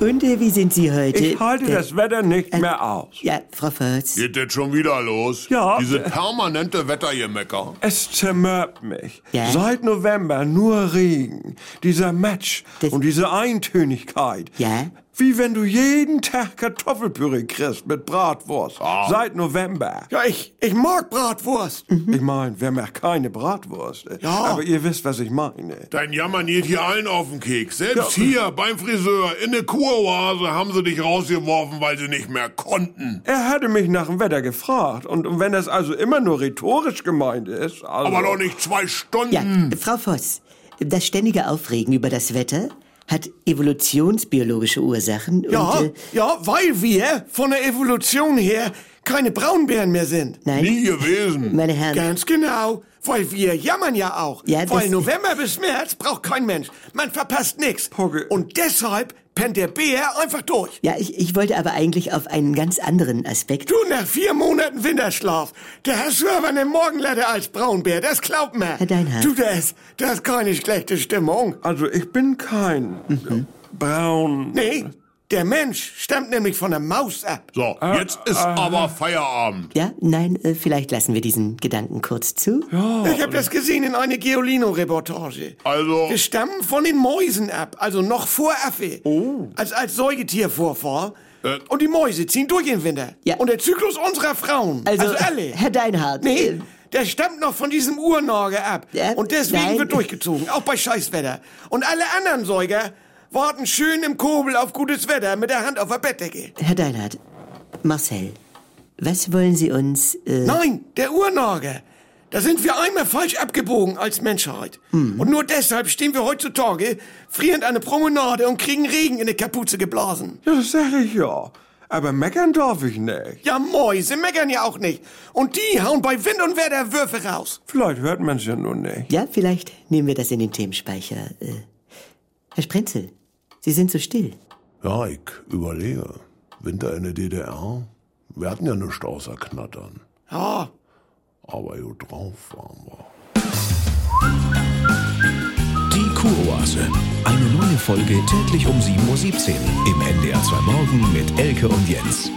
Und äh, wie sind Sie heute? Ich halte Äh, das Wetter nicht mehr aus. Ja, Frau Förz. Geht jetzt schon wieder los? Ja. Diese permanente Wettergemecker. Es zermürbt mich. Ja? Seit November nur Regen. Dieser Match Das- und diese Eintönigkeit. Ja? Wie wenn du jeden Tag Kartoffelpüree kriegst mit Bratwurst. Seit November. Ja, ich, ich mag Bratwurst. Ich meine, wer macht keine Bratwurst? Ja. Aber ihr wisst, was ich meine. Dein Jammern geht hier allen auf den Keks. Selbst hier beim Friseur in der Kuroase haben sie dich rausgeworfen, weil sie nicht mehr konnten. Er hatte mich nach dem Wetter gefragt. Und wenn das also immer nur rhetorisch gemeint ist. Also Aber doch nicht zwei Stunden. Ja, Frau Voss, das ständige Aufregen über das Wetter hat evolutionsbiologische Ursachen? Ja, und äh, ja, weil wir von der Evolution her keine Braunbären mehr sind. nein, Nie gewesen. meine Herren, Ganz genau. Weil wir jammern ja auch. Ja, weil November bis März braucht kein Mensch. Man verpasst nichts. Und deshalb pennt der Bär einfach durch. ja, ich, ich wollte aber eigentlich auf einen ganz anderen Aspekt. Du, nach vier Monaten Winterschlaf, da hast du aber eine Morgenlatte als Braunbär, das glaubt mir. Herr Deinhardt. Du, das, das ist keine schlechte Stimmung. Also ich bin kein braun. Nee, der Mensch stammt nämlich von der Maus ab. So, jetzt ist aber Feierabend. Ja, nein, äh, vielleicht lassen wir diesen Gedanken kurz zu. Ich habe das gesehen in einer Geolino-Reportage. Also, Wir stammen von den Mäusen ab, also noch vor Affe. Oh. Als, als Säugetiervorfahr. Äh. Und die Mäuse ziehen durch den Winter. Ja. Und der Zyklus unserer Frauen, also, Also, alle. Herr Deinhardt, Nee, äh, der stammt noch von diesem Urnage ab. Ja, Und deswegen nein. wird durchgezogen, auch bei Scheißwetter. Und alle anderen Säuger warten schön im Kobel auf gutes Wetter mit der Hand auf der Bettdecke. Herr Deinhardt, Marcel, was wollen Sie uns... Äh, Nein, der Urnage. Da sind wir einmal falsch abgebogen als Menschheit. Hm. Und nur deshalb stehen wir heutzutage frierend an der Promenade und kriegen Regen in die Kapuze geblasen. Ja, das sag ich ja. Aber meckern darf ich nicht. Ja, Mäuse meckern ja auch nicht. Und die hauen bei Wind und Wetter Würfe raus. Vielleicht hört man es ja nur nicht. Ja, vielleicht nehmen wir das in den Themenspeicher. Äh, Herr Sprenzel, Sie sind so still. ja, ich überlege. Winter in der DDR? Wir hatten ja nichts außer Knattern. Ja, Aber gut drauf waren wir. Die Kuroase. Eine neue Folge täglich um 7.17 Uhr im NDR 2 Morgen mit Elke und Jens.